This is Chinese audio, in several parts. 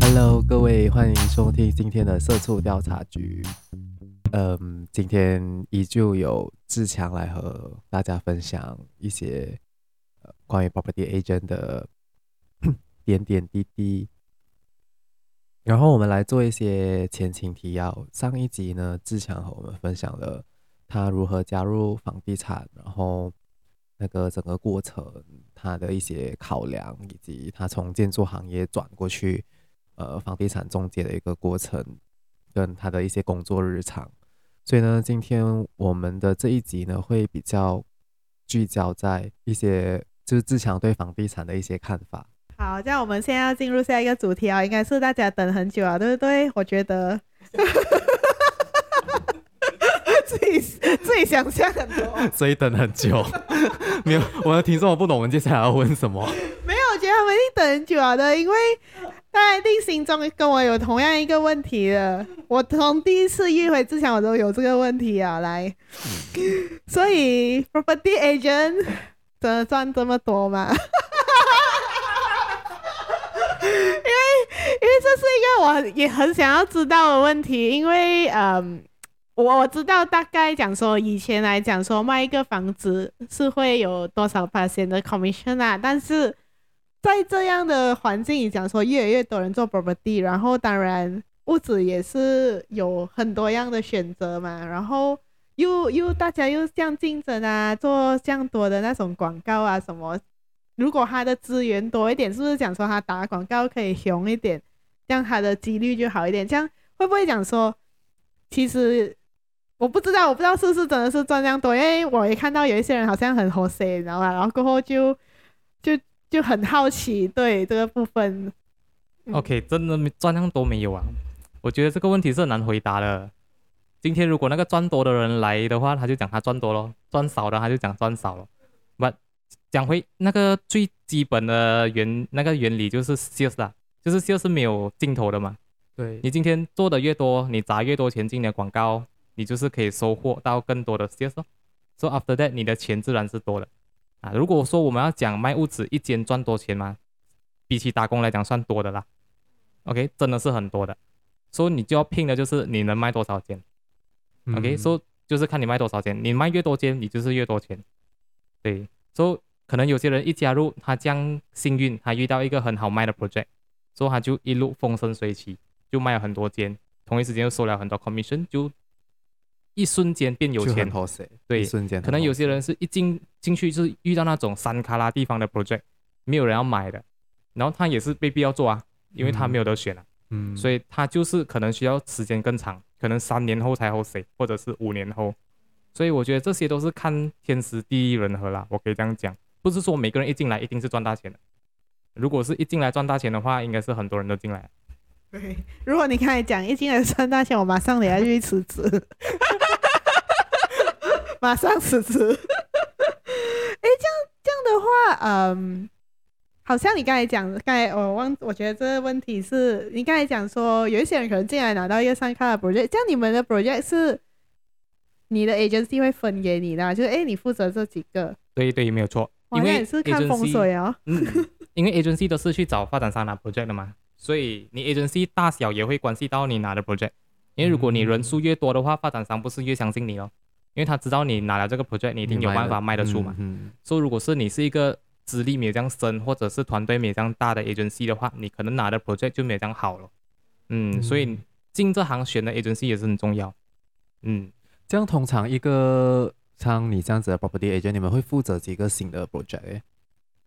Hello，各位，欢迎收听今天的社畜调查局。嗯，今天依旧有志强来和大家分享一些关于 property agent 的 点点滴滴。然后我们来做一些前情提要。上一集呢，志强和我们分享了他如何加入房地产，然后那个整个过程，他的一些考量，以及他从建筑行业转过去，呃，房地产中介的一个过程，跟他的一些工作日常。所以呢，今天我们的这一集呢，会比较聚焦在一些就是志强对房地产的一些看法。好，这样我们现在要进入下一个主题啊，应该是大家等很久啊，对不对？我觉得，自己自己想象很多，所以等很久，没有，我的听众我不懂，我们接下来要问什么？没有，我觉得他们一定等很久啊的，因为大家一定心中跟我有同样一个问题的，我从第一次约会之前我都有这个问题啊，来，所以 property agent 真的赚这么多吗？因为，因为这是一个我也很想要知道的问题。因为，嗯，我知道大概讲说，以前来讲说卖一个房子是会有多少 percent 的 commission 啊。但是在这样的环境里讲说，越来越多人做 property，然后当然屋子也是有很多样的选择嘛。然后又又大家又这样竞争啊，做这样多的那种广告啊什么。如果他的资源多一点，是不是讲说他打广告可以凶一点，这样他的几率就好一点？这样会不会讲说，其实我不知道，我不知道是不是真的是赚这样多，因为我也看到有一些人好像很好色，你知道吧？然后过后就就就很好奇，对这个部分。OK，真的赚这样多没有啊？我觉得这个问题是很难回答的。今天如果那个赚多的人来的话，他就讲他赚多咯；赚少的他就讲赚少了。But 讲回那个最基本的原那个原理就是 sales 啦，就是 sales 是没有尽头的嘛。对，你今天做的越多，你砸越多钱进的广告，你就是可以收获到更多的 sales。So after that，你的钱自然是多的啊。如果说我们要讲卖屋子一间赚多钱嘛，比起打工来讲算多的啦。OK，真的是很多的。所以你就要拼的就是你能卖多少间。OK，所以就是看你卖多少间，你卖越多间，你就是越多钱。对，所以。可能有些人一加入，他这样幸运，他遇到一个很好卖的 project，所以他就一路风生水起，就卖了很多间，同一时间又收了很多 commission，就一瞬间变有钱。对，一瞬间。可能有些人是一进进去就是遇到那种山卡拉地方的 project，没有人要买的，然后他也是被逼要做啊，因为他没有得选了，啊。嗯。所以他就是可能需要时间更长，可能三年后才好谁，或者是五年后。所以我觉得这些都是看天时地利人和啦，我可以这样讲。不是说每个人一进来一定是赚大钱的，如果是一进来赚大钱的话，应该是很多人都进来。对，如果你刚才讲一进来赚大钱，我马上得要去辞职，马上辞职。哎，这样这样的话，嗯，好像你刚才讲，刚才我忘，我觉得这个问题是你刚才讲说，有一些人可能进来拿到一个三卡的 project，这样你们的 project 是你的 agency 会分给你的，就是哎，你负责这几个。对对，没有错。因为是看风水哦，嗯，因为 agency 都是去找发展商拿 project 的嘛，所以你 agency 大小也会关系到你拿的 project。因为如果你人数越多的话，发展商不是越相信你哦，因为他知道你拿了这个 project，你一定有办法卖得出嘛。嗯，所以如果是你是一个资历没有这样深，或者是团队没有这样大的 agency 的话，你可能拿的 project 就没有这样好了。嗯，所以进这行选的 agency 也是很重要。嗯，这样通常一个。像你这样子的 property agent，你们会负责几个新的 project？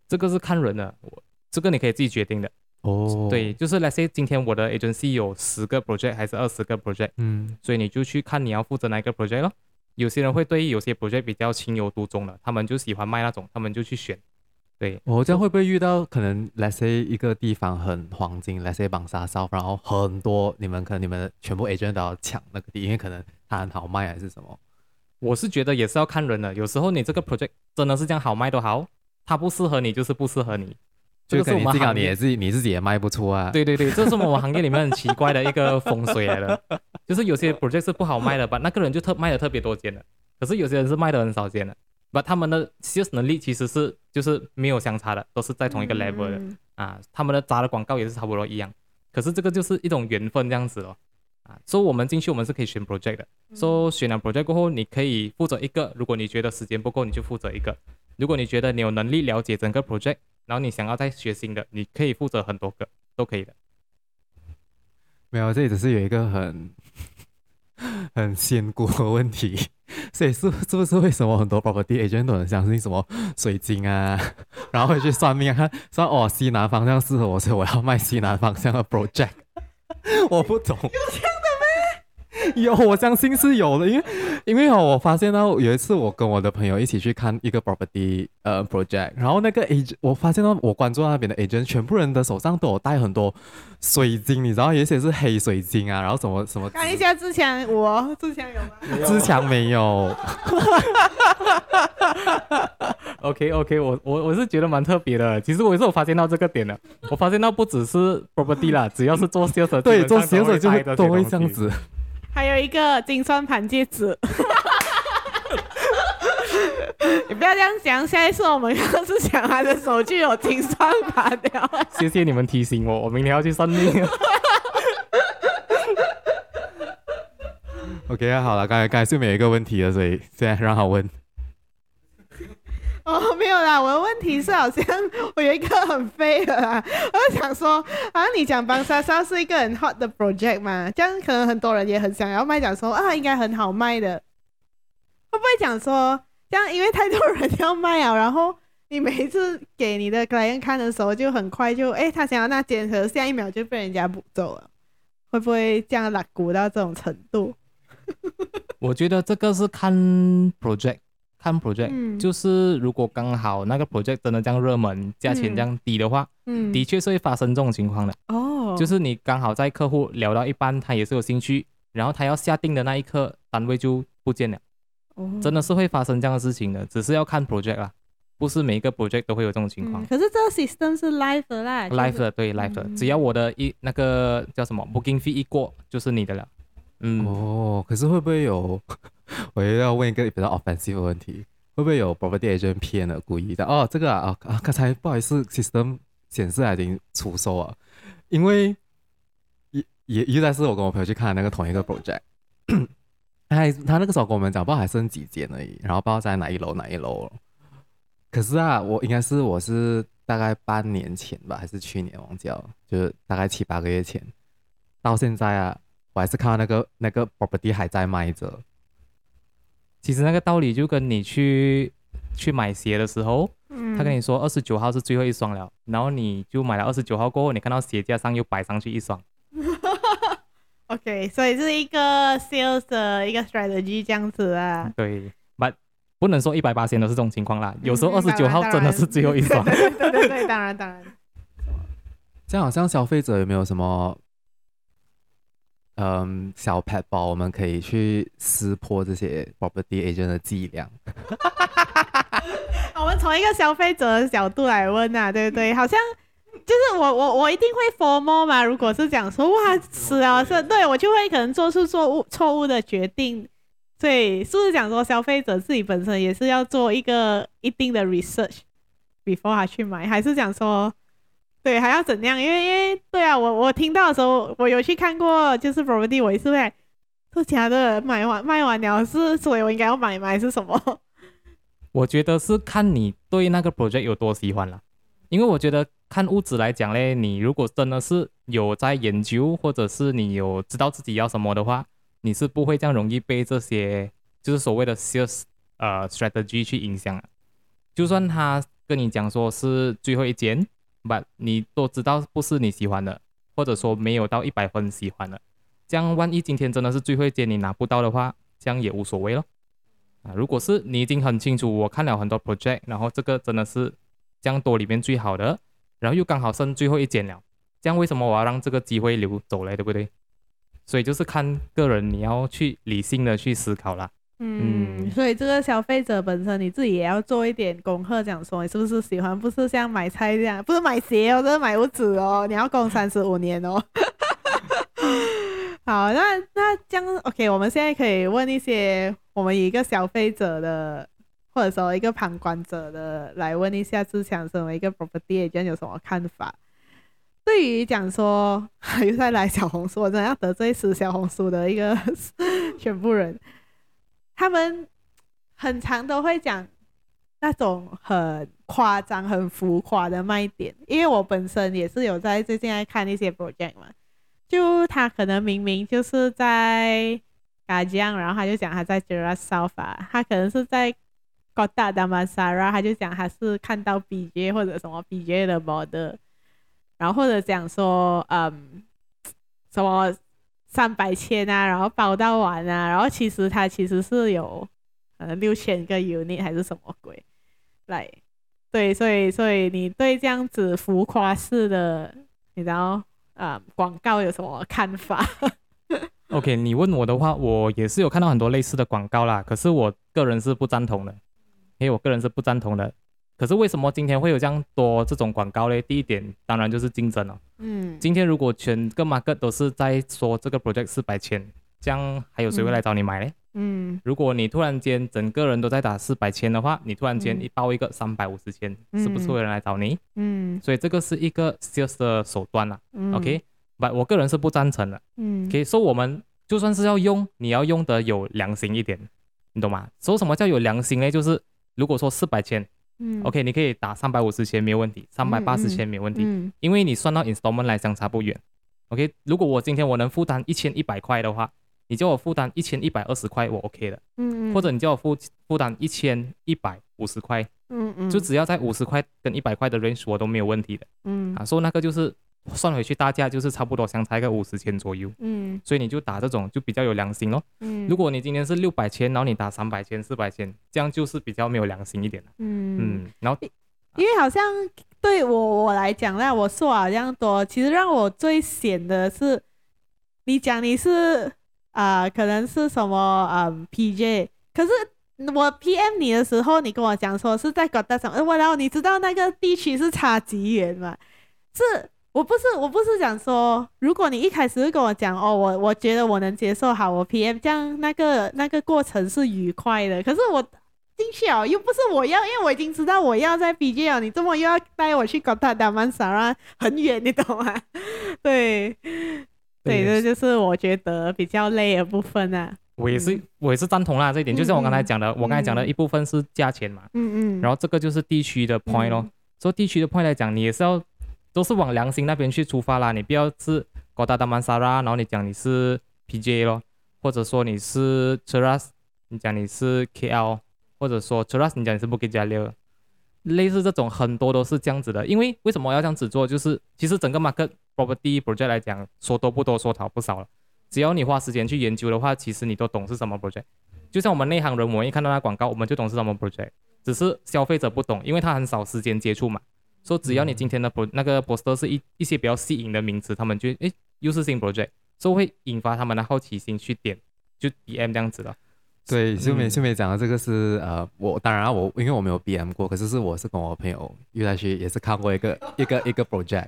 这个是看人的，我这个你可以自己决定的。哦，对，就是 let's say 今天我的 agency 有十个 project 还是二十个 project，嗯，所以你就去看你要负责哪一个 project 咯。有些人会对有些 project 比较情有独钟的，他们就喜欢卖那种，他们就去选。对，我、哦、这样会不会遇到可能 let's say 一个地方很黄金，let's say 绑沙烧，然后很多你们可能你们全部 agent 都要抢那个地，因为可能它很好卖还是什么？我是觉得也是要看人的，有时候你这个 project 真的是这样好卖都好，它不适合你就是不适合你，这个是我们行业你也自己你自己也卖不出啊。对对对，这是我们行业里面很奇怪的一个风水来的，就是有些 project 是不好卖的吧，那个人就特卖的特别多间的，可是有些人是卖的很少间的，把他们的 sales 能力其实是就是没有相差的，都是在同一个 level 的、嗯、啊。他们的砸的广告也是差不多一样，可是这个就是一种缘分这样子咯。啊。所以我们进去我们是可以选 project 的，所以选了 project 过后，你可以负责一个，如果你觉得时间不够，你就负责一个；如果你觉得你有能力了解整个 project，然后你想要再学新的，你可以负责很多个，都可以的。没有，这里只是有一个很 很仙姑的问题，所以是是不是为什么很多 property agent 都很相信什么水晶啊，然后会去算命啊，看说哦西南方向适合我，所以我要卖西南方向的 project，我不懂。有，我相信是有的，因为因为哦，我发现到有一次我跟我的朋友一起去看一个 property 呃 project，然后那个 agent 我发现到我关注那边的 agent，全部人的手上都有戴很多水晶，你知道，有些是黑水晶啊，然后什么什么。看一下志强，我志强有吗？志强没有。OK OK，我我我是觉得蛮特别的。其实我也是有发现到这个点的，我发现到不只是 property 啦，只要是做 sales，对，做 sales 就会都会这样子。还有一个金算盘戒指，你不要这样讲。下一次我们要是讲他的手就有金算盘的。谢谢你们提醒我，我明天要去算命。OK，好了，刚才刚才是没有一个问题了，所以现在让他问。哦，没有啦，我的问题是好像我有一个很废的啦，我就想说，啊，你讲帮莎莎是一个很 hot 的 project 嘛，这样可能很多人也很想要卖，讲说啊，应该很好卖的，会不会讲说这样，因为太多人要卖啊，然后你每一次给你的 client 看的时候，就很快就，哎，他想要那间，可下一秒就被人家补走了，会不会这样拉鼓到这种程度？我觉得这个是看 project。看 project，、嗯、就是如果刚好那个 project 真的这样热门，价钱这样低的话，嗯，的确是会发生这种情况的。哦，就是你刚好在客户聊到一半，他也是有兴趣，然后他要下定的那一刻，单位就不见了。哦，真的是会发生这样的事情的，只是要看 project 啦，不是每一个 project 都会有这种情况。嗯、可是这个 system 是 live 的啦，live 的对 live 的，只要我的一那个叫什么 booking fee 一过，就是你的了。嗯哦，可是会不会有？我又要问一个比较 offensive 的问题，会不会有 property agent 骗了故意的？哦，这个啊啊，刚才不好意思，system 显示已经出售了，因为也也应该是我跟我朋友去看那个同一个 project，哎，他那个时候跟我们讲，不知道还剩几间而已，然后不知道在哪一楼哪一楼。可是啊，我应该是我是大概半年前吧，还是去年忘记了，就是大概七八个月前，到现在啊。我还是看到那个那个 property 还在卖着。其实那个道理就跟你去去买鞋的时候，嗯、他跟你说二十九号是最后一双了，然后你就买了二十九号过后，你看到鞋架上又摆上去一双。OK，所以是一个 sales 的一个 strategy 这样子啊。对，but 不能说一百八千都是这种情况啦，有时候二十九号真的是最后一双。对对对，对，对，当然当然。这样好像消费者有没有什么？嗯，小 pad 包我们可以去撕破这些 property agent 的伎俩。我们从一个消费者的角度来问啊，对不对？好像就是我我我一定会 formal 嘛。如果是讲说哇，是啊，是，对我就会可能做出错误错误的决定。所以是不是讲说消费者自己本身也是要做一个一定的 research before 他去买，还是讲说？对，还要怎样？因为因为对啊，我我听到的时候，我有去看过，就是 property，我也是会，说假的买完卖完了是，所以我应该要买吗？还是什么？我觉得是看你对那个 project 有多喜欢了，因为我觉得看物质来讲嘞，你如果真的是有在研究，或者是你有知道自己要什么的话，你是不会这样容易被这些就是所谓的 sales 呃 strategy 去影响。就算他跟你讲说是最后一间。But 你都知道不是你喜欢的，或者说没有到一百分喜欢的，这样万一今天真的是最后一间你拿不到的话，这样也无所谓咯。啊，如果是你已经很清楚，我看了很多 project，然后这个真的是这样多里面最好的，然后又刚好剩最后一间了，这样为什么我要让这个机会流走嘞？对不对？所以就是看个人你要去理性的去思考啦。嗯，嗯，所以这个消费者本身你自己也要做一点功课，讲说你是不是喜欢，不是像买菜这样，不是买鞋哦，这是买屋子哦，你要供 三十五年哦。好，那那这样，OK，我们现在可以问一些我们一个消费者的或者说一个旁观者的来问一下志强，身为一个 property agent 有什么看法？对于讲说 又再来小红书，我真的要得罪死小红书的一个全部人，他们很常都会讲那种很夸张、很浮夸的卖点。因为我本身也是有在最近在看一些 project 嘛，就他可能明明就是在嘎江，然后他就讲他在 Cheras South，他可能是在 Kota Damansara，他就讲他是看到 BJ 或者什么 BJ 的 model，。然后或者讲说，嗯，什么三百千啊，然后包到完啊，然后其实它其实是有呃六千个 unit 还是什么鬼来，对，所以所以你对这样子浮夸式的，你知道啊、广告有什么看法？OK，你问我的话，我也是有看到很多类似的广告啦，可是我个人是不赞同的，因为我个人是不赞同的。可是为什么今天会有这样多这种广告嘞？第一点当然就是竞争了。嗯，今天如果全个 market 都是在说这个 project 四百千，这样还有谁会来找你买嘞？嗯，如果你突然间整个人都在打四百千的话，你突然间一报一个三百五十千，嗯、是不是会有人来找你？嗯，所以这个是一个 sales 的手段了。嗯，OK，but 我个人是不赞成的。嗯，可以说我们就算是要用，你要用的有良心一点，你懂吗？说什么叫有良心呢？就是如果说四百千。嗯，OK，你可以打三百五十千没有问题，三百八十千没有问题，嗯嗯、因为你算到 installment 来相差不远。OK，如果我今天我能负担一千一百块的话，你叫我负担一千一百二十块，我 OK 的。嗯嗯。或者你叫我负负担一千一百五十块，嗯嗯，就只要在五十块跟一百块的 range 我都没有问题的。嗯。啊，所以那个就是。算回去大价就是差不多相差一个五十千左右，嗯，所以你就打这种就比较有良心咯。嗯，如果你今天是六百千，然后你打三百千、四百千，这样就是比较没有良心一点了。嗯嗯，然后因为好像对我我来讲呢，我说好像多，其实让我最险的是，你讲你是啊、呃，可能是什么嗯 PJ，可是我 PM 你的时候，你跟我讲说是在搞大什么，我然后你知道那个地区是差几远吗？是。我不是，我不是想说，如果你一开始会跟我讲哦，我我觉得我能接受，好，我 PM 这样那个那个过程是愉快的。可是我进去哦，又不是我要，因为我已经知道我要在 BJ 了，你这么又要带我去 Kota Damansara 很远，你懂吗？对，对，这就是我觉得比较累的部分啊。我也是，嗯、我也是赞同啦这一点，就像我刚才讲的，嗯、我刚才讲的一部分是价钱嘛，嗯嗯，然后这个就是地区的 point 咯，说、嗯、地区的 point 来讲，你也是要。都是往良心那边去出发啦，你不要是 Kota Damansara，然后你讲你是 PJ 咯，或者说你是 Cheras，你讲你是 KL，或者说 Cheras，你讲你是 Bukit Jalil，类似这种很多都是这样子的。因为为什么要这样子做？就是其实整个 market property project 来讲，说多不多，说少不少了。只要你花时间去研究的话，其实你都懂是什么 project。就像我们内行人，我们一看到那广告，我们就懂是什么 project，只是消费者不懂，因为他很少时间接触嘛。说只要你今天的 pro 那个 poster 是一一些比较吸引的名词，他们就诶又是新 project，就会引发他们的好奇心去点，就 BM 这样子的。对，秀美秀美讲的这个是呃，我当然我因为我没有 BM 过，可是是我是跟我朋友约下去，也是看过一个 一个一个 project，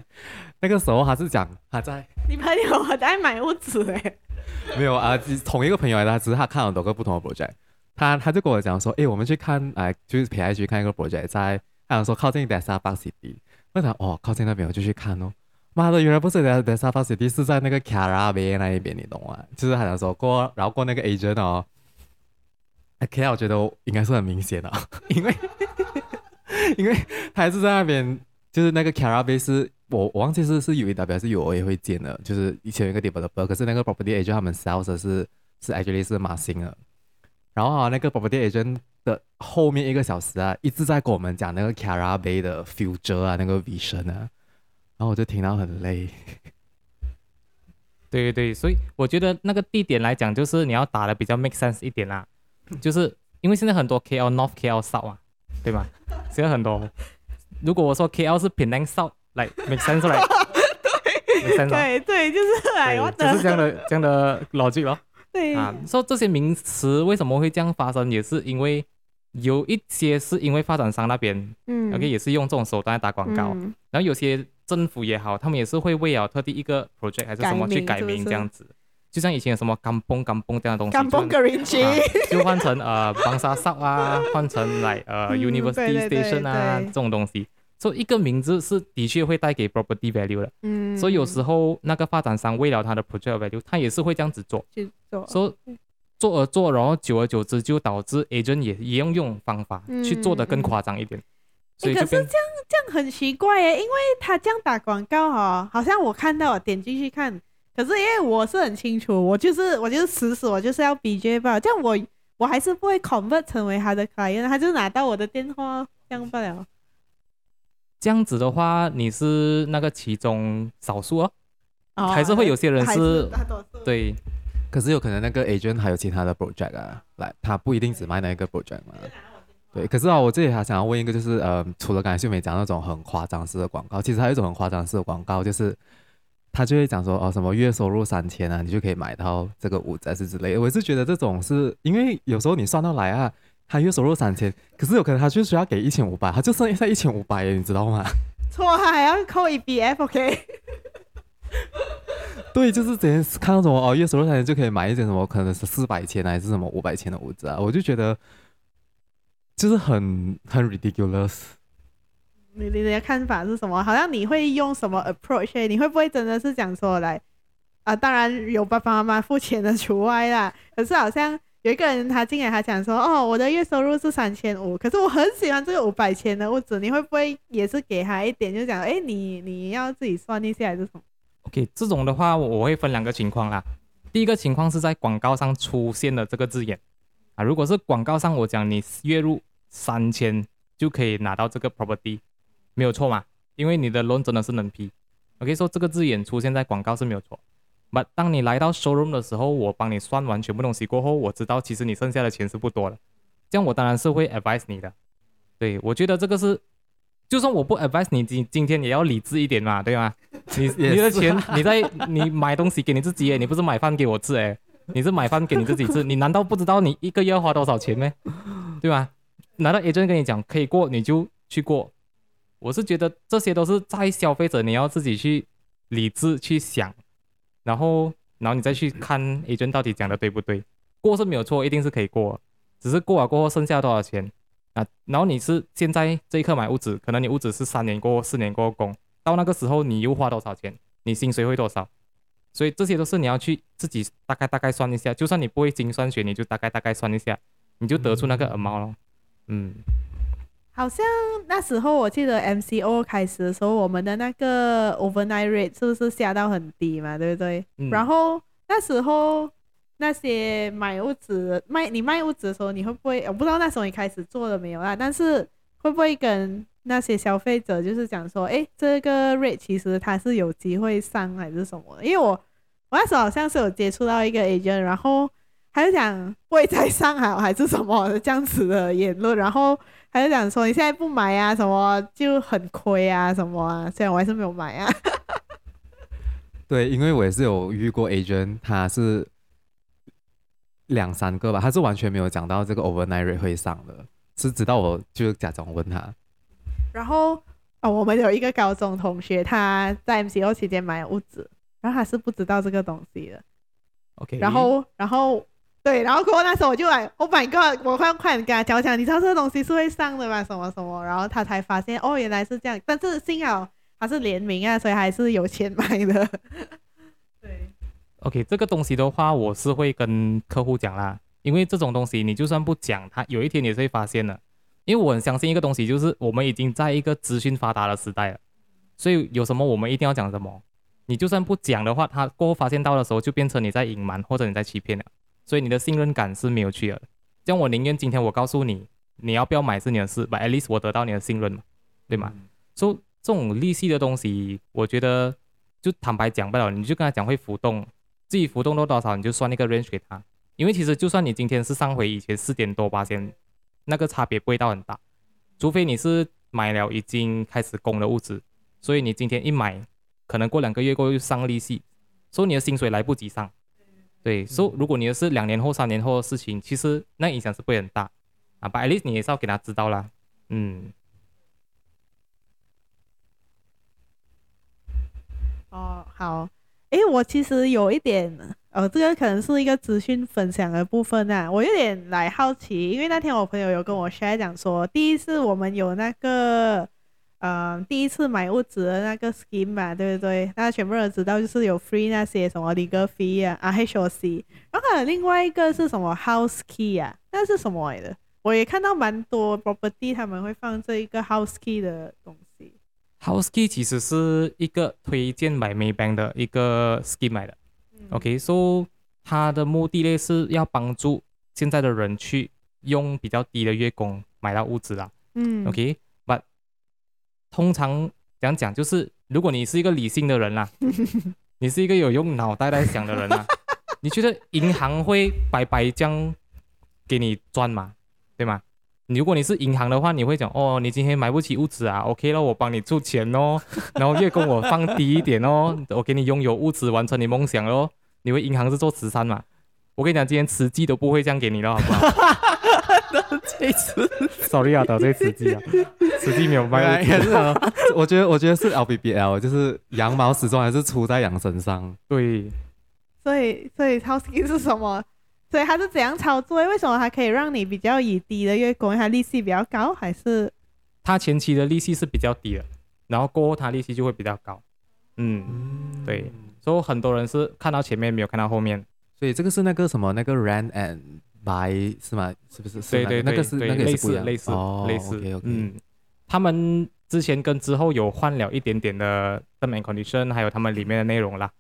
那个时候他是讲他在，你朋友还在买屋子诶，没有啊，同一个朋友来的，只是他看了很多个不同的 project，他他就跟我讲说，诶，我们去看，哎，就是陪他去看一个 project 在。他想说靠近 Desa Park City，我想哦，靠近那边我就去看哦。妈的，原来不是 Desa Park City，是在那个 Kyara Bay 那一边，你懂吗？就是他想说过，然后过那个 agent 哦。OK，我觉得应该是很明显的，因为 因为他还是在那边，就是那个 Kyara Bay 是我我忘记是是 UEW 还是 UOA 会建的，就是以前有一个 developer，可是那个 property agent 他们 sales 是是 actually 是马新的，然后啊那个 property agent。的后面一个小时啊，一直在跟我们讲那个 Kyara Bay 的 future 啊，那个 vision 啊，然后我就听到很累。对对对，所以我觉得那个地点来讲，就是你要打的比较 make sense 一点啦，就是因为现在很多 KL North、KL South 啊，对吗？现在很多，如果我说 KL 是 Penang South，来 make sense 来，对对，就是来，就是这样的这样的逻辑咯。对啊，说这些名词为什么会这样发生，也是因为有一些是因为发展商那边，嗯，OK，也是用这种手段来打广告，嗯、然后有些政府也好，他们也是会为了特地一个 project 还是什么去改名这样子，就像以前有什么甘榜甘榜这样的东西，甘榜 Gerinci、啊、就换成呃 Bangsa Sub 啊，换成来呃、嗯、University Station 啊这种东西，所以一个名字是的确会带给 property value 的。嗯，所以有时候那个发展商为了他的 project value，他也是会这样子做，去做，所以做而做，然后久而久之就导致 agent 也也用用方法去做的更夸张一点。嗯可是这样这样很奇怪耶，因为他这样打广告哈，好像我看到我点进去看，可是因为我是很清楚，我就是我就是死死我就是要 BJ 吧，这样我我还是不会 convert 成为他的 client，他就拿到我的电话，这样不了。这样子的话，你是那个其中少数哦，哦还是会有些人是，是对，可是有可能那个 agent 还有其他的 project 啊，来，他不一定只卖那一个 project 嘛。对，可是啊，我这里还想要问一个，就是呃，除了刚才秀美讲那种很夸张式的广告，其实还有一种很夸张式的广告，就是他就会讲说哦，什么月收入三千啊，你就可以买到这个屋子还是之类的。我是觉得这种是因为有时候你算到来啊，他月收入三千，可是有可能他就需要给一千五百，他就剩下一千五百，你知道吗？错，还要扣一笔 F，OK？对，就是之前看到什么哦，月收入三千就可以买一些什么，可能是四百千还是什么五百千的物质啊，我就觉得。就是很很 ridiculous。你你的看法是什么？好像你会用什么 approach？你会不会真的是讲说来啊？当然有爸爸妈妈付钱的除外啦。可是好像有一个人他进来，他讲说哦，我的月收入是三千五，可是我很喜欢这个五百千的物质，你会不会也是给他一点？就讲哎，你你要自己算一下还是什么？OK，这种的话我会分两个情况啦。第一个情况是在广告上出现的这个字眼啊，如果是广告上我讲你月入。三千就可以拿到这个 property，没有错嘛？因为你的 loan 真的是能批。OK，说这个字眼出现在广告是没有错。But 当你来到 showroom 的时候，我帮你算完全部东西过后，我知道其实你剩下的钱是不多的。这样我当然是会 advise 你的。对，我觉得这个是，就算我不 advise 你，今今天也要理智一点嘛，对吗？你 你的钱你在你买东西给你自己，你不是买饭给我吃哎，你是买饭给你自己吃。你难道不知道你一个月要花多少钱吗？对吧？难道 agent 跟你讲可以过你就去过？我是觉得这些都是在消费者你要自己去理智去想，然后然后你再去看 agent 到底讲的对不对？过是没有错，一定是可以过，只是过了过后剩下多少钱啊？然后你是现在这一刻买屋子，可能你屋子是三年过后、四年过后供，到那个时候你又花多少钱？你薪水会多少？所以这些都是你要去自己大概大概算一下，就算你不会精算学，你就大概大概算一下，你就得出那个 amount 了。嗯，好像那时候我记得 MCO 开始的时候，我们的那个 overnight rate 是不是下到很低嘛？对不对？嗯、然后那时候那些买屋子卖你卖屋子的时候，你会不会？我不知道那时候你开始做了没有啊？但是会不会跟那些消费者就是讲说，哎，这个 rate 其实它是有机会上还是什么？因为我我那时候好像是有接触到一个 agent，然后。还是讲会在上海还是什么这样子的言论，然后还是讲说你现在不买啊，什么就很亏啊，什么啊，虽然我还是没有买啊。对，因为我也是有遇过 agent，他是两三个吧，他是完全没有讲到这个 overnight 会上的，是直到我就假装问他。然后哦，我们有一个高中同学，他在 MCO 期间买屋子，然后他是不知道这个东西的。OK，然后然后。对，然后过后那时候我就来，Oh my God！我快快点跟他讲讲，你知道这个东西是会上的吗？什么什么？然后他才发现，哦，原来是这样。但是幸好他是联名啊，所以还是有钱买的。对。OK，这个东西的话，我是会跟客户讲啦，因为这种东西你就算不讲，他有一天也是会发现的。因为我很相信一个东西，就是我们已经在一个资讯发达的时代了，所以有什么我们一定要讲什么。你就算不讲的话，他过后发现到的时候，就变成你在隐瞒或者你在欺骗了。所以你的信任感是没有去的，这样我宁愿今天我告诉你，你要不要买是你的事，but at least 我得到你的信任嘛，对吗？所以、这种利息的东西，我觉得就坦白讲不了，你就跟他讲会浮动，自己浮动到多少你就算那个 range 给他，因为其实就算你今天是上回以前四点多八千，那个差别不会到很大，除非你是买了已经开始供的物资，所以你今天一买，可能过两个月过后又上利息，所以你的薪水来不及上。对，所以如果你的是两年后、三年后的事情，其实那影响是不会很大啊。But at least 你也是要给他知道啦。嗯。哦，好。诶，我其实有一点呃，这个可能是一个资讯分享的部分啊，我有点来好奇，因为那天我朋友有跟我 share 讲说，第一次我们有那个，呃，第一次买屋子的那个 scheme 嘛，对不对？大家全部人知道，就是有 free 那些什么 legal fee 啊，啊 HOC，然后还有另外一个是什么 house key 啊，那是什么来的？我也看到蛮多 property 他们会放这一个 house key 的东西。House key 其实是一个推荐买 Maybank 的一个 scheme 来的。OK，so、okay, 它的目的呢是要帮助现在的人去用比较低的月供买到物资啦。嗯，OK，but 通常这样讲就是，如果你是一个理性的人啦，你是一个有用脑袋在想的人啦，你觉得银行会白白这样给你赚吗？对吗？如果你是银行的话，你会讲哦，你今天买不起屋子啊，OK 了，我帮你出钱哦，然后月供我放低一点哦，我给你拥有屋子，完成你梦想哦。你为银行是做慈善嘛？我跟你讲，今天慈济都不会这样给你了，好不好？得罪慈，sorry 啊，得罪慈济啊，慈济没有卖。我觉得，我觉得是 LBBL，就是羊毛始终还是出在羊身上。对。所以，所以 house key 是什么？所以它是怎样操作？为什么它可以让你比较以低的月供，它利息比较高，还是？它前期的利息是比较低的，然后过后它利息就会比较高。嗯，嗯对。所以很多人是看到前面没有看到后面，所以这个是那个什么那个 rent and buy 是吗？是不是？对对对，那个是那个类似类似类似。OK OK。嗯，他们之前跟之后有换了一点点的 term and condition，还有他们里面的内容啦。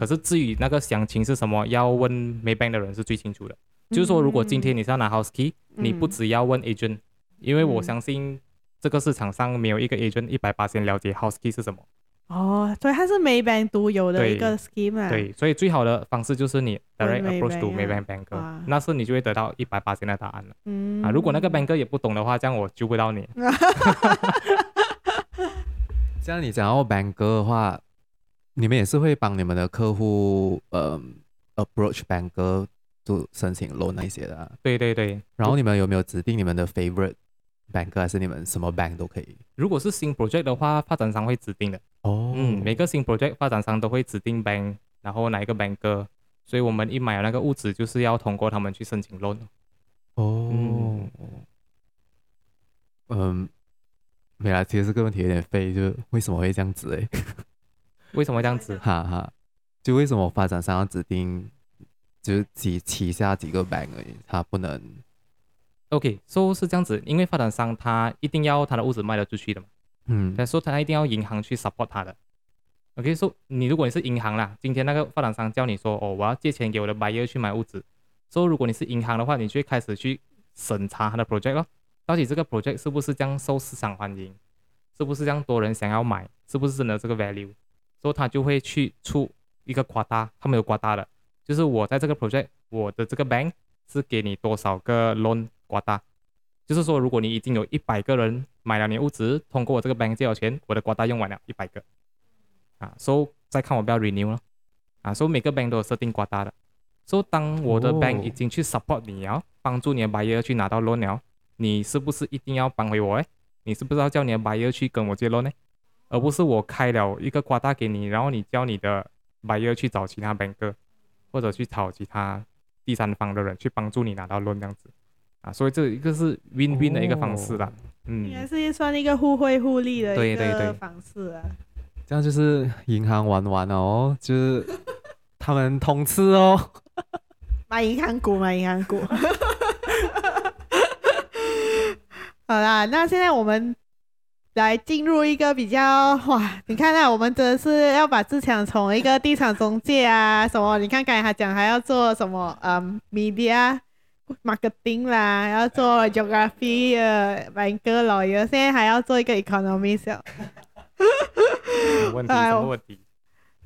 可是至于那个详情是什么，要问 Maybank 的人是最清楚的。嗯、就是说，如果今天你是要拿 house key，、嗯、你不只要问 agent，、嗯、因为我相信这个市场上没有一个 agent 一百八先了解 house key 是什么。哦，所以它是 Maybank 独有的一个 scheme 啊。对，所以最好的方式就是你 direct approach to Maybank banker，、啊、那是你就会得到一百八千的答案了。嗯。啊，如果那个 banker 也不懂的话，这样我救不到你。这样你讲到 banker 的话，你们也是会帮你们的客户呃 approach banker 就申请 loan 那些的、啊。对对对。然后你们有没有指定你们的 favorite banker，还是你们什么 bank 都可以？如果是新 project 的话，发展商会指定的。哦，嗯，每个新 project 发展商都会指定 bank，然后哪一个 banker，所以我们一买了那个物资，就是要通过他们去申请 loan。哦，嗯，嗯，没啦，其实这个问题有点废，就为什么会这样子？哎，为什么这样子？哈哈，就为什么发展商要指定，就是旗旗下几个 bank 而已，他不能？OK，so 是这样子，因为发展商他一定要他的屋子卖得出去的嘛。嗯，但是他一定要银行去 support 他的。OK，说、so, 你如果你是银行啦，今天那个发展商叫你说，哦，我要借钱给我的 buyer 去买屋子。说、如果你是银行的话，你就会开始去审查他的 project 咯，到底这个 project 是不是这样受市场欢迎，是不是这样多人想要买，是不是真的这个 value。所以他就会去出一个 quota，他没有 quota 的，就是我在这个 project，我的这个 bank 是给你多少个 loan quota。就是说，如果你已经有一百个人买了你物资，通过我这个 bank 借了钱，我的挂单用完了，一百个，啊，所以再看我不要 renew 了，啊，所以每个 bank 都有设定夸大的，所以当我的 bank 已经去 support 你要帮助你的 buyer 去拿到 loan 了，你是不是一定要帮回我？诶，你是不是要叫你的 buyer 去跟我借 loan 呢？而不是我开了一个瓜大给你，然后你叫你的 buyer 去找其他 banker，或者去找其他第三方的人去帮助你拿到 loan 这样子。啊，所以这一个是 win win 的一个方式啦，哦、嗯，应该是算一个互惠互利的一个方式啊。这样就是银行玩玩哦，就是他们通吃哦，买银行股，买银行股。好啦，那现在我们来进入一个比较哇，你看看我们真的是要把自强从一个地产中介啊什么，你看刚才他讲还要做什么，嗯，media。marketing 啦，要做 geography 呃，banker lawyer，现在还要做一个 economist。什么问题？什么问题？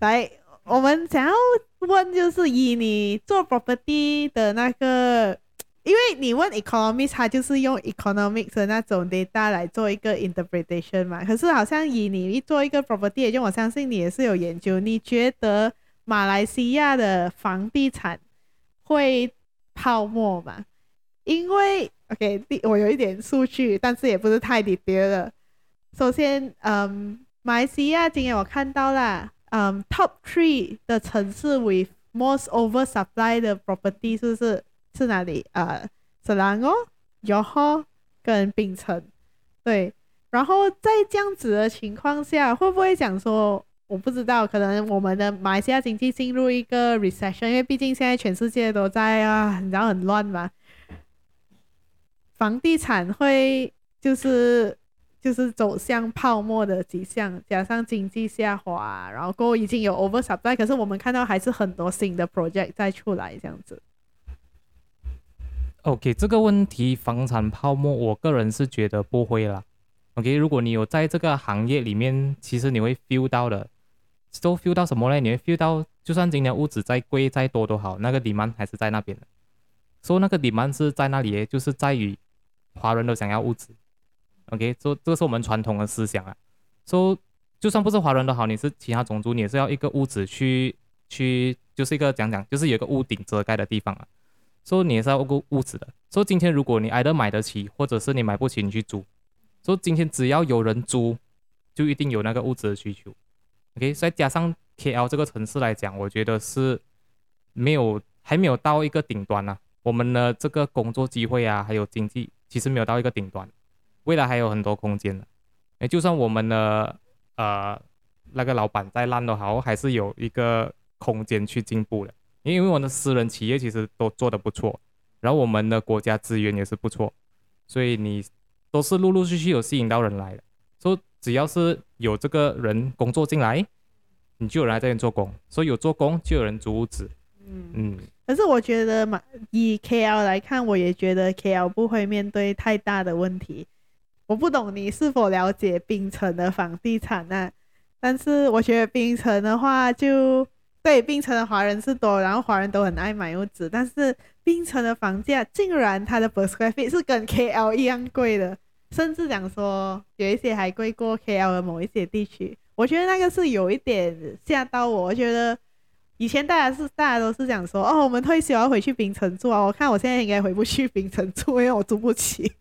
来，我们想要问，就是以你做 property 的那个，因为你问 economist，他就是用 economics 的那种 data 来做一个 interpretation 嘛。可是好像以你一做一个 property，就我相信你也是有研究，你觉得马来西亚的房地产会泡沫吗？因为 OK，我有一点数据，但是也不是太离别了。首先，嗯，马来西亚今天我看到了，嗯，Top three 的城市 with most oversupply 的 property 是不是是哪里？呃，Selangor、Johor 跟槟城，对。然后在这样子的情况下，会不会讲说，我不知道，可能我们的马来西亚经济进入一个 recession，因为毕竟现在全世界都在啊，你知道很乱嘛。房地产会就是就是走向泡沫的迹象，加上经济下滑，然后过已经有 oversupply，可是我们看到还是很多新的 project 再出来这样子。OK，这个问题房产泡沫，我个人是觉得不会啦。OK，如果你有在这个行业里面，其实你会 feel 到的，都 feel 到什么呢？你会 feel 到，就算今天屋子再贵再多都好，那个 demand 还是在那边的。说、so, 那个 demand 是在那里，就是在于华人都想要屋子。OK，说、这个是我们传统的思想啊。说、就算不是华人都好，你是其他种族，你也是要一个屋子去去，就是一个讲讲，就是有一个屋顶遮盖的地方啊。说、so, 你也是要个屋子的。说、so, 今天如果你挨得买得起，或者是你买不起，你去租。说今天只要有人租，就一定有那个物质的需求。OK，再加上 KL 这个城市来讲，我觉得是没有还没有到一个顶端呢、啊。我们的这个工作机会啊，还有经济，其实没有到一个顶端，未来还有很多空间的。哎，就算我们的呃那个老板再烂都好，还是有一个空间去进步的。因为我们的私人企业其实都做得不错，然后我们的国家资源也是不错，所以你。都是陆陆续续有吸引到人来的，说只要是有这个人工作进来，你就有人来这边做工，所以有做工就有人租屋子。嗯嗯。可是我觉得嘛，以 KL 来看，我也觉得 KL 不会面对太大的问题。我不懂你是否了解槟城的房地产啊？但是我觉得槟城的话就，就对槟城的华人是多，然后华人都很爱买屋子，但是槟城的房价竟然它的 per square feet 是跟 KL 一样贵的。甚至讲说有一些还贵过 KL 的某一些地区，我觉得那个是有一点吓到我。我觉得以前大家是大家都是讲说哦，我们退休要回去槟城住啊。我看我现在应该回不去槟城住，因为我住不起。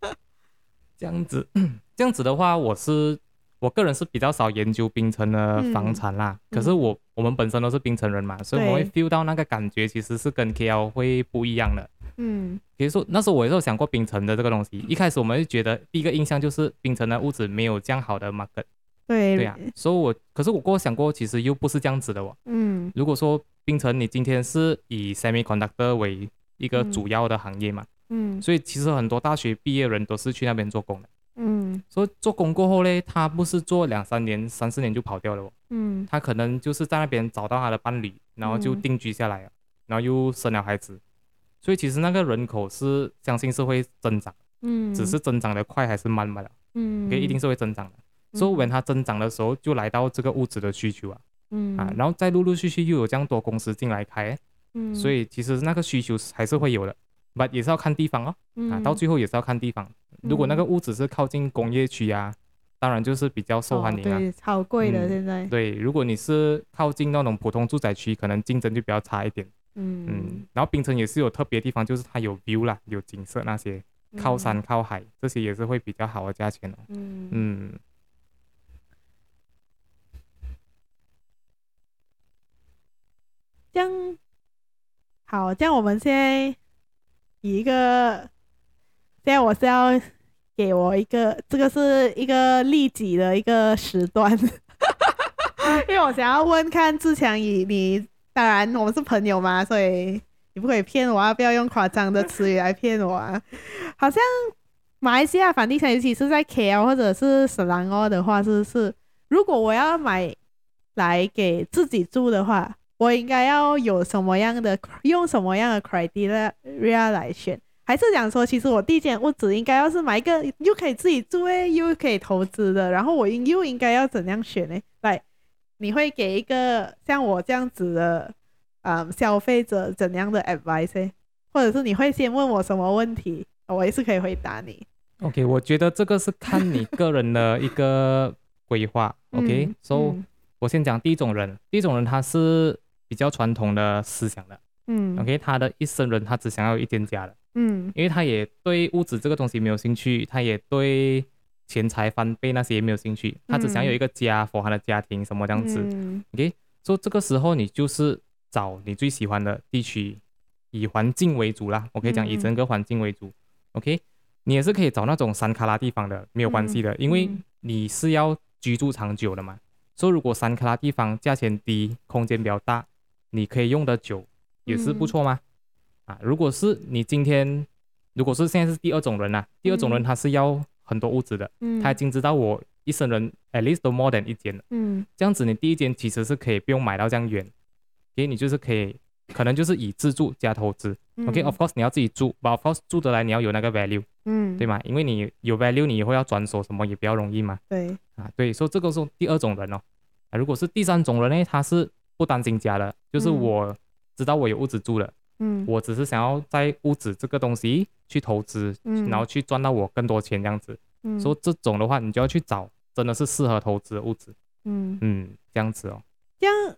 这样子，这样子的话，我是我个人是比较少研究槟城的房产啦。嗯、可是我、嗯、我们本身都是槟城人嘛，所以我会 feel 到那个感觉其实是跟 KL 会不一样的。嗯，比如说那时候我也有想过槟城的这个东西。一开始我们就觉得第一个印象就是槟城的屋子没有这样好的 market。对对呀、啊，所以我可是我过后想过，其实又不是这样子的哦。嗯，如果说槟城你今天是以 semiconductor 为一个主要的行业嘛，嗯，所以其实很多大学毕业人都是去那边做工的。嗯，所以做工过后呢，他不是做两三年、三四年就跑掉了。哦。嗯，他可能就是在那边找到他的伴侣，然后就定居下来了，然后又生了孩子。所以其实那个人口是相信是会增长，嗯，只是增长的快还是慢慢的，嗯，一定是会增长的。所以当它增长的时候，就来到这个物质的需求啊，嗯。啊，然后再陆陆续续又有这样多公司进来开，嗯，所以其实那个需求还是会有的，but 也是要看地方哦，啊，到最后也是要看地方。如果那个屋子是靠近工业区啊，当然就是比较受欢迎啊，对，超贵的现在。对，如果你是靠近那种普通住宅区，可能竞争就比较差一点。嗯嗯，然后槟城也是有特别的地方，就是它有 view 啦，有景色那些，靠山靠海，嗯、这些也是会比较好的价钱哦。嗯嗯。这样好，这样我们现在以一个，现在我是要给我一个，这个是一个利己的一个时段，因为我想要问看志强以你。当然，我们是朋友嘛，所以你不可以骗我啊！不要用夸张的词语来骗我啊！好像马来西亚房地产，尤其是在 KL 或者是斯兰哦的话，是是，如果我要买来给自己住的话，我应该要有什么样的用什么样的 criteria 来选？还是讲说，其实我第一间屋子应该要是买一个又可以自己住诶，又可以投资的，然后我应又应该要怎样选呢？来。你会给一个像我这样子的，嗯，消费者怎样的 advice？或者是你会先问我什么问题，我也是可以回答你。OK，我觉得这个是看你个人的一个规划。OK，so、我先讲第一种人，第一种人他是比较传统的思想的。嗯，OK，他的一生人他只想要一间家的。嗯，因为他也对物质这个东西没有兴趣，他也对。钱财翻倍那些也没有兴趣，他只想有一个家嗯、他的家庭什么这样子。嗯、OK，所以这个时候你就是找你最喜欢的地区，以环境为主啦。我可以讲以整个环境为主。嗯、OK，你也是可以找那种山卡拉地方的，没有关系的，嗯、因为你是要居住长久的嘛。所以如果山卡拉地方价钱低，空间比较大，你可以用得久，也是不错吗。嗯、啊，如果是你今天，如果是现在是第二种人啊，第二种人他是要很多屋子的，嗯、他已经知道我。一生人 at least 都 more than 一间了，嗯，这样子你第一间其实是可以不用买到这样远，给你就是可以，可能就是以自住加投资、嗯、，OK，of course 你要自己住，but of course 住得来你要有那个 value，嗯，对吗？因为你有 value，你以后要转手什么也比较容易嘛，对，啊对，所以这个是第二种人哦，啊如果是第三种人呢，他是不担心家了，就是我知道我有屋子住了，嗯，我只是想要在屋子这个东西去投资，嗯，然后去赚到我更多钱这样子，嗯，所以这种的话你就要去找。真的是适合投资的屋子，嗯嗯，这样子哦。这样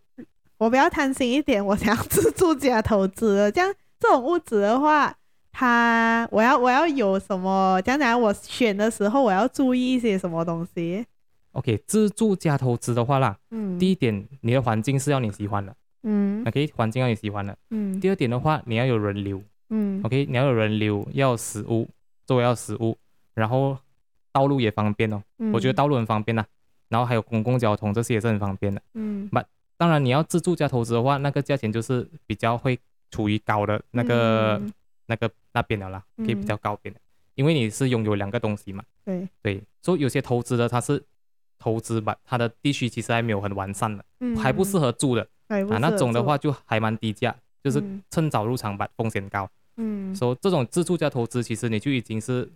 我比较贪心一点，我想要自住加投资的。这样这种屋子的话，它我要我要有什么？讲讲我选的时候，我要注意一些什么东西？OK，自住加投资的话啦，嗯，第一点，你的环境是要你喜欢的，嗯，OK，环境要你喜欢的，嗯。第二点的话，你要有人流，嗯，OK，你要有人流，要有食物，周围要食物，然后。道路也方便哦，嗯、我觉得道路很方便呐、啊，然后还有公共交通这些也是很方便的。嗯，那当然你要自住加投资的话，那个价钱就是比较会处于高的那个、嗯、那个那边的啦，可以比较高边的，嗯、因为你是拥有两个东西嘛。对。对，所以有些投资的它是投资吧，它的地区其实还没有很完善的，嗯、还不适合住的住啊，那种的话就还蛮低价，就是趁早入场吧，风险高。嗯，所以这种自住加投资，其实你就已经是。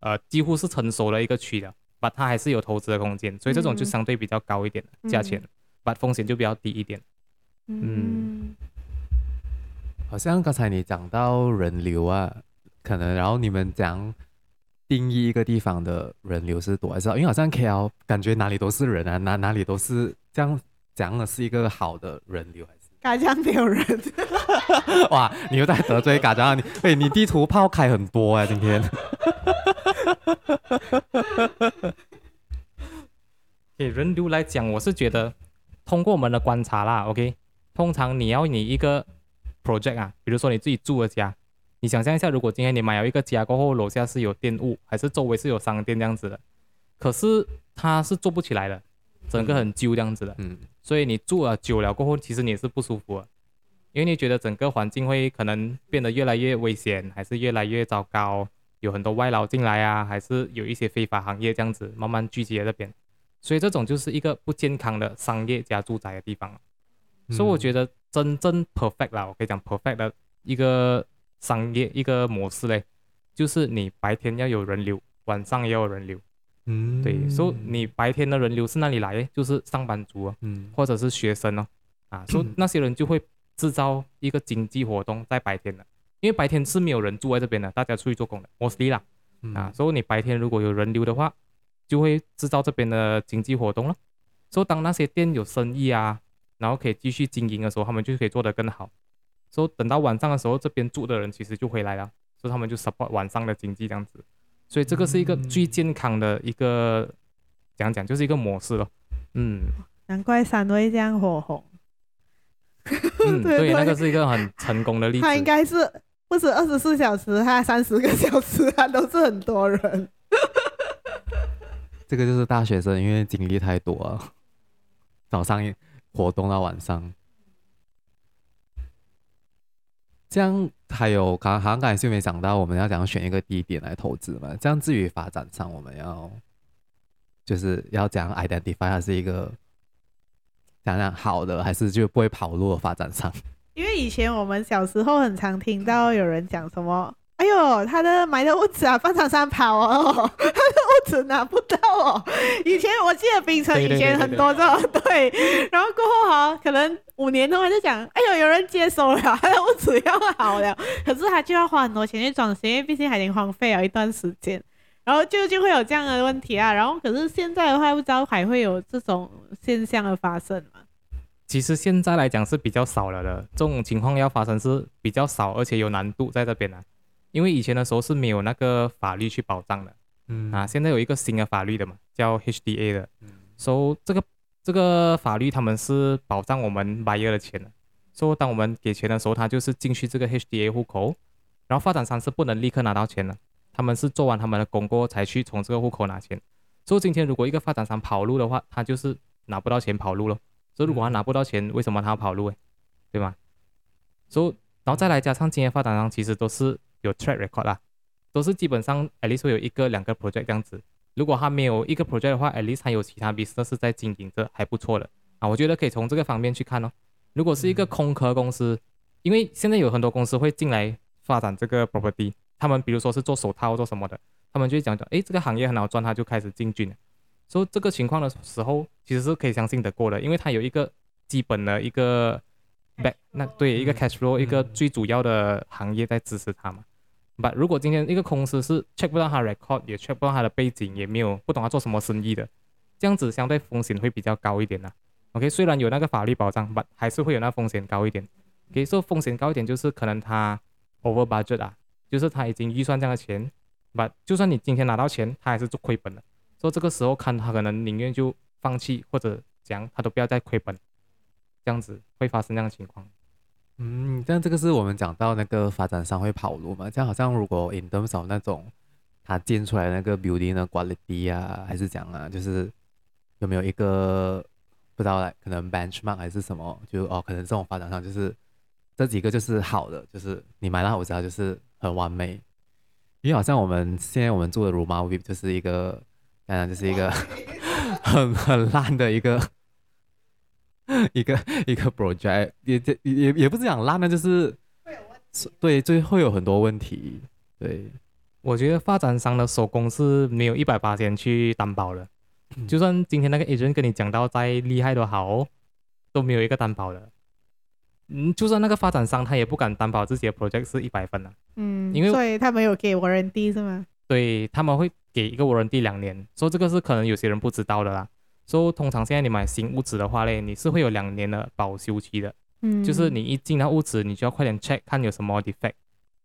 呃，几乎是成熟的一个区了，把它还是有投资的空间，所以这种就相对比较高一点的价钱，把、嗯、风险就比较低一点。嗯，嗯好像刚才你讲到人流啊，可能然后你们讲定义一个地方的人流是多还是少？因为好像 KL 感觉哪里都是人啊，哪哪里都是这样讲的是一个好的人流还是？嘎江没有人。哇，你又在得罪嘎江？你哎，你地图炮开很多啊，今天。给人流来讲，我是觉得通过我们的观察啦，OK。通常你要你一个 project 啊，比如说你自己住的家，你想象一下，如果今天你买了一个家过后，楼下是有电务，还是周围是有商店这样子的，可是它是做不起来的，整个很旧这样子的，嗯。所以你住了久了过后，其实你也是不舒服的，因为你觉得整个环境会可能变得越来越危险，还是越来越糟糕，有很多外劳进来啊，还是有一些非法行业这样子慢慢聚集在这边，所以这种就是一个不健康的商业加住宅的地方。嗯、所以我觉得真正 perfect 啦，我可以讲 perfect 的一个商业一个模式嘞，就是你白天要有人流，晚上也要有人流。嗯，对，所以你白天的人流是哪里来？就是上班族啊，嗯，或者是学生哦，啊，所以那些人就会制造一个经济活动在白天的，因为白天是没有人住在这边的，大家出去做工的，mostly 啦，啊，所以你白天如果有人流的话，就会制造这边的经济活动了。所以当那些店有生意啊，然后可以继续经营的时候，他们就可以做得更好。所以等到晚上的时候，这边住的人其实就回来了，所以他们就 support 晚上的经济这样子。所以这个是一个最健康的一个讲讲，就是一个模式了。嗯，难怪三位这样火红。嗯，对，对，那个是一个很成功的例子。他应该是不止二十四小时，他三十个小时，他都是很多人。这个就是大学生，因为精力太多了，早上活动到晚上。这样还有刚刚刚才就没讲到，我们要怎样选一个地点来投资嘛？这样至于发展上，我们要就是要怎样 identify 它是一个讲讲好的，还是就不会跑路的发展上？因为以前我们小时候很常听到有人讲什么。哎呦，他的买的屋子啊，放长山跑哦，他的 子拿不到哦。以前我记得槟城以前很多这种，对，然后过后哈，可能五年后就讲，哎呦，有人接手了，他的屋子要好了，可是他就要花很多钱去装修，因为毕竟还得荒废了一段时间，然后就就会有这样的问题啊。然后可是现在的话，不知道还会有这种现象的发生吗？其实现在来讲是比较少了的，这种情况要发生是比较少，而且有难度在这边呢、啊。因为以前的时候是没有那个法律去保障的，嗯啊，现在有一个新的法律的嘛，叫 HDA 的，嗯，所以这个这个法律他们是保障我们 buyer 的钱的，所以当我们给钱的时候，他就是进去这个 HDA 户口，然后发展商是不能立刻拿到钱的，他们是做完他们的工过才去从这个户口拿钱。所以今天如果一个发展商跑路的话，他就是拿不到钱跑路了。所以如果他拿不到钱，为什么他要跑路？诶，对吗？所以然后再来加上今天发展商其实都是有 track record 啦，都是基本上 at least 会有一个两个 project 这样子。如果他没有一个 project 的话，at least 还有其他 business 是在经营着，还不错的啊。我觉得可以从这个方面去看哦。如果是一个空壳公司，因为现在有很多公司会进来发展这个 property，他们比如说是做手套做什么的，他们就会讲讲，诶，这个行业很好赚，他就开始进军了。所以这个情况的时候，其实是可以相信得过的，因为他有一个基本的一个 back，那对一个 cash flow，一个最主要的行业在支持他嘛。But 如果今天一个公司是 check 不到他 record，也 check 不到他的背景，也没有不懂他做什么生意的，这样子相对风险会比较高一点呐。OK，虽然有那个法律保障，but 还是会有那风险高一点。OK，说风险高一点就是可能他 over budget 啊，就是他已经预算这样的钱，but 就算你今天拿到钱，他还是做亏本的。说这个时候看他可能宁愿就放弃或者讲他都不要再亏本，这样子会发生这样的情况。嗯，但这个是我们讲到那个发展商会跑路嘛？这样好像如果 in terms of 那种他建出来那个 building 的 quality 啊，还是讲啊，就是有没有一个不知道来可能 benchmark 还是什么？就哦，可能这种发展商就是这几个就是好的，就是你买到我知道就是很完美。因为好像我们现在我们住的 Rumah VIP 就是一个，当然就是一个 很很烂的一个。一个一个 project 也也也也不是讲烂的，就是对，最会有很多问题。对，我觉得发展商的手工是没有一百八千去担保的，嗯、就算今天那个 agent 跟你讲到再厉害都好，都没有一个担保的。嗯，就算那个发展商他也不敢担保自己的 project 是一百分的。嗯，因为所以他没有给 warranty 是吗？对，他们会给一个 warranty 两年，所以这个是可能有些人不知道的啦。所以通常现在你买新屋子的话嘞，你是会有两年的保修期的。嗯，就是你一进到屋子，你就要快点 check 看有什么 defect。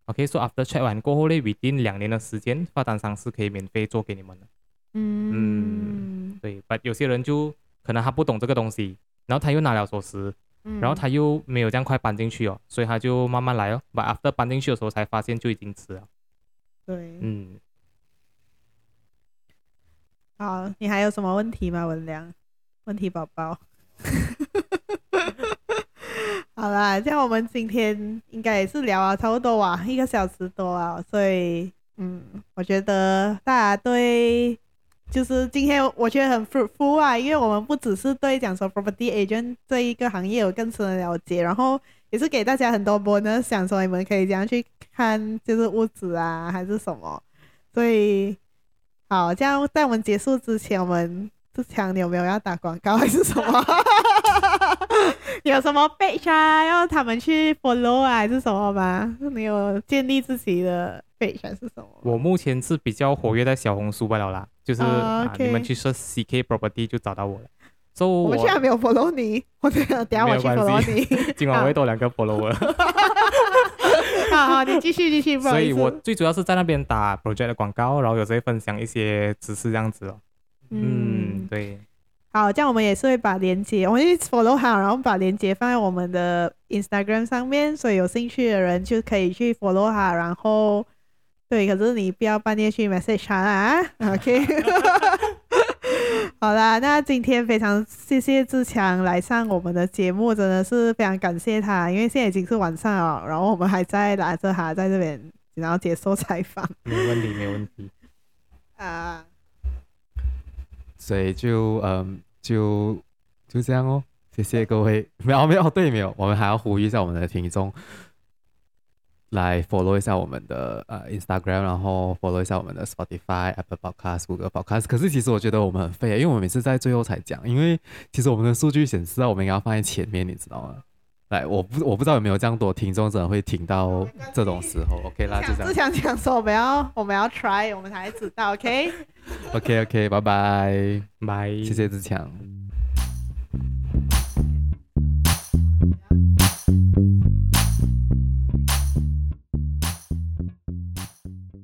OK，所以 after check 完过后嘞，within 两年的时间，发展商是可以免费做给你们的。嗯嗯，对，but 有些人就可能他不懂这个东西，然后他又拿了锁匙，嗯、然后他又没有这样快搬进去哦，所以他就慢慢来哦。But after 搬进去的时候才发现就已经迟了。对，嗯。好，你还有什么问题吗，文良？问题宝宝。好啦，这样我们今天应该也是聊了差不多啊，一个小时多啊，所以嗯，我觉得大家对，就是今天我觉得很 fruitful 啊，因为我们不只是对讲说 property agent 这一个行业有更深的了解，然后也是给大家很多波呢想说你们可以这样去看，就是屋子啊还是什么，所以。好，这样在我们结束之前，我们志强，你有没有要打广告还是什么？有什么 page 啊？要他们去 follow 啊，还是什么吗？你有建立自己的 page 还是什么？我目前是比较活跃在小红书罢了啦，就是、oh, okay. 啊、你们去说 CK Property 就找到我了。我，们现在没有 follow 你，我等下等下我去 follow 你。今晚我会多两个 follower。好好，你继续继续。所以我最主要是在那边打 project 的广告，然后有时候分享一些知识这样子哦。嗯，对。好，这样我们也是会把链接，我们去 follow 好，然后把链接放在我们的 Instagram 上面，所以有兴趣的人就可以去 follow 好，然后对，可是你不要半夜去 message 他啊。OK。好啦，那今天非常谢谢志强来上我们的节目，真的是非常感谢他，因为现在已经是晚上了，然后我们还在拿着他在这边，然后接受采访。没问题，没问题。啊，所以就嗯，就就这样哦，谢谢各位。没有没有，对没有，我们还要呼吁一下我们的听众。来 follow 一下我们的呃 Instagram，然后 follow 一下我们的 Spotify、Apple Podcast、Google Podcast。可是其实我觉得我们很废，因为我们每次在最后才讲，因为其实我们的数据显示到我们应该要放在前面，你知道吗？来，我不我不知道有没有这样多听众真的会听到这种时候。OK 啦，就这样。只想讲说我们要我们要 try，我们才知道。OK。OK OK，拜拜，拜，谢谢志强。